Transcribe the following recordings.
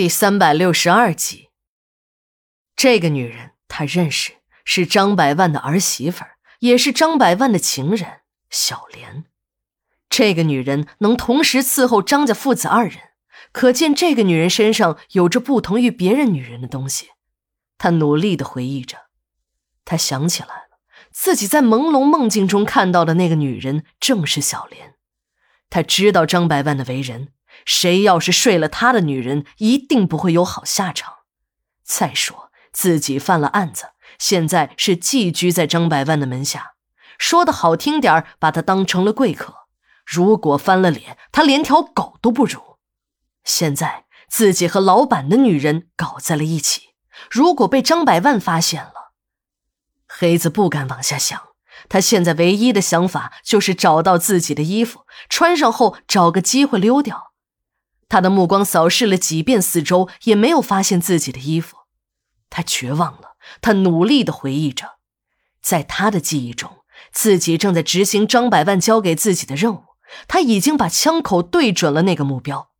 第三百六十二集，这个女人他认识，是张百万的儿媳妇，也是张百万的情人小莲。这个女人能同时伺候张家父子二人，可见这个女人身上有着不同于别人女人的东西。他努力的回忆着，他想起来了，自己在朦胧梦境中看到的那个女人正是小莲。他知道张百万的为人。谁要是睡了他的女人，一定不会有好下场。再说自己犯了案子，现在是寄居在张百万的门下，说的好听点把他当成了贵客。如果翻了脸，他连条狗都不如。现在自己和老板的女人搞在了一起，如果被张百万发现了，黑子不敢往下想。他现在唯一的想法就是找到自己的衣服，穿上后找个机会溜掉。他的目光扫视了几遍四周，也没有发现自己的衣服。他绝望了。他努力的回忆着，在他的记忆中，自己正在执行张百万交给自己的任务。他已经把枪口对准了那个目标，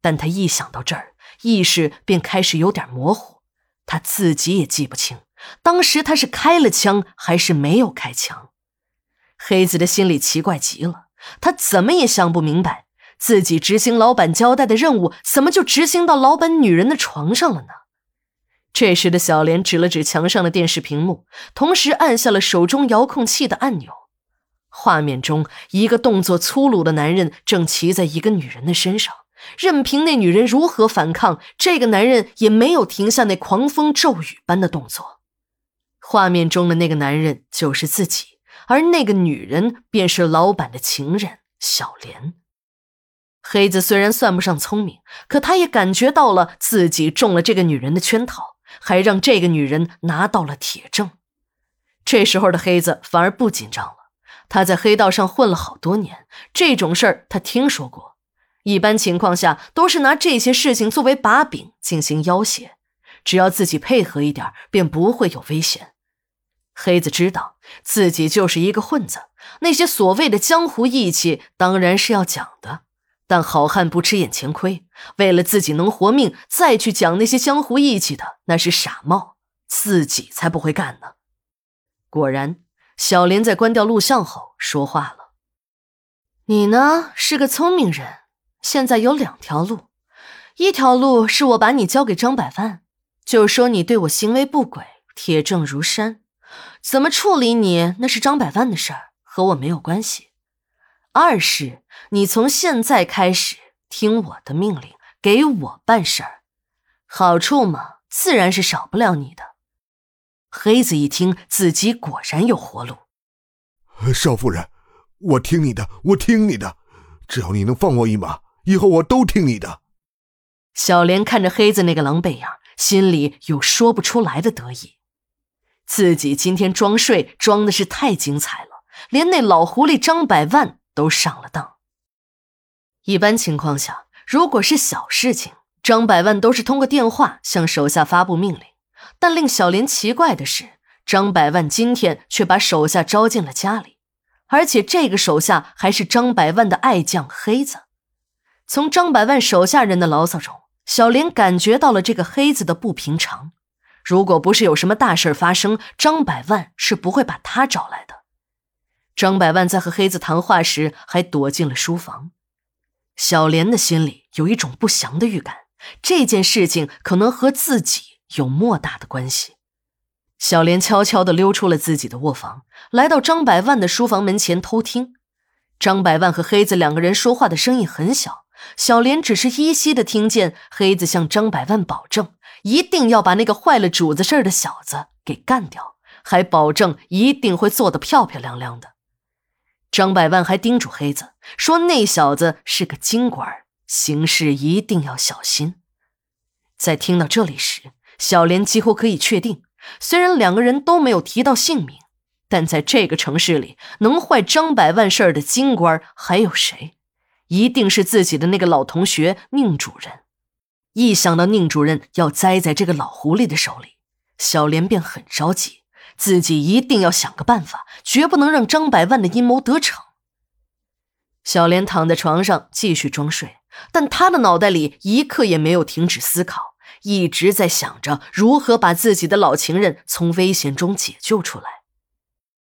但他一想到这儿，意识便开始有点模糊。他自己也记不清，当时他是开了枪还是没有开枪。黑子的心里奇怪极了，他怎么也想不明白。自己执行老板交代的任务，怎么就执行到老板女人的床上了呢？这时的小莲指了指墙上的电视屏幕，同时按下了手中遥控器的按钮。画面中，一个动作粗鲁的男人正骑在一个女人的身上，任凭那女人如何反抗，这个男人也没有停下那狂风骤雨般的动作。画面中的那个男人就是自己，而那个女人便是老板的情人小莲。黑子虽然算不上聪明，可他也感觉到了自己中了这个女人的圈套，还让这个女人拿到了铁证。这时候的黑子反而不紧张了。他在黑道上混了好多年，这种事儿他听说过。一般情况下都是拿这些事情作为把柄进行要挟，只要自己配合一点，便不会有危险。黑子知道自己就是一个混子，那些所谓的江湖义气当然是要讲的。但好汉不吃眼前亏，为了自己能活命，再去讲那些江湖义气的，那是傻帽，自己才不会干呢。果然，小莲在关掉录像后说话了：“你呢是个聪明人，现在有两条路，一条路是我把你交给张百万，就说你对我行为不轨，铁证如山，怎么处理你那是张百万的事儿，和我没有关系。”二是，你从现在开始听我的命令，给我办事儿，好处嘛，自然是少不了你的。黑子一听，自己果然有活路。少夫人，我听你的，我听你的，只要你能放我一马，以后我都听你的。小莲看着黑子那个狼狈样，心里有说不出来的得意。自己今天装睡装的是太精彩了，连那老狐狸张百万。都上了当。一般情况下，如果是小事情，张百万都是通过电话向手下发布命令。但令小莲奇怪的是，张百万今天却把手下招进了家里，而且这个手下还是张百万的爱将黑子。从张百万手下人的牢骚中，小莲感觉到了这个黑子的不平常。如果不是有什么大事发生，张百万是不会把他找来的。张百万在和黑子谈话时，还躲进了书房。小莲的心里有一种不祥的预感，这件事情可能和自己有莫大的关系。小莲悄悄地溜出了自己的卧房，来到张百万的书房门前偷听。张百万和黑子两个人说话的声音很小，小莲只是依稀的听见黑子向张百万保证，一定要把那个坏了主子事儿的小子给干掉，还保证一定会做得漂漂亮亮的。张百万还叮嘱黑子说：“那小子是个京官，行事一定要小心。”在听到这里时，小莲几乎可以确定，虽然两个人都没有提到姓名，但在这个城市里，能坏张百万事儿的京官还有谁？一定是自己的那个老同学宁主任。一想到宁主任要栽在这个老狐狸的手里，小莲便很着急。自己一定要想个办法，绝不能让张百万的阴谋得逞。小莲躺在床上继续装睡，但她的脑袋里一刻也没有停止思考，一直在想着如何把自己的老情人从危险中解救出来。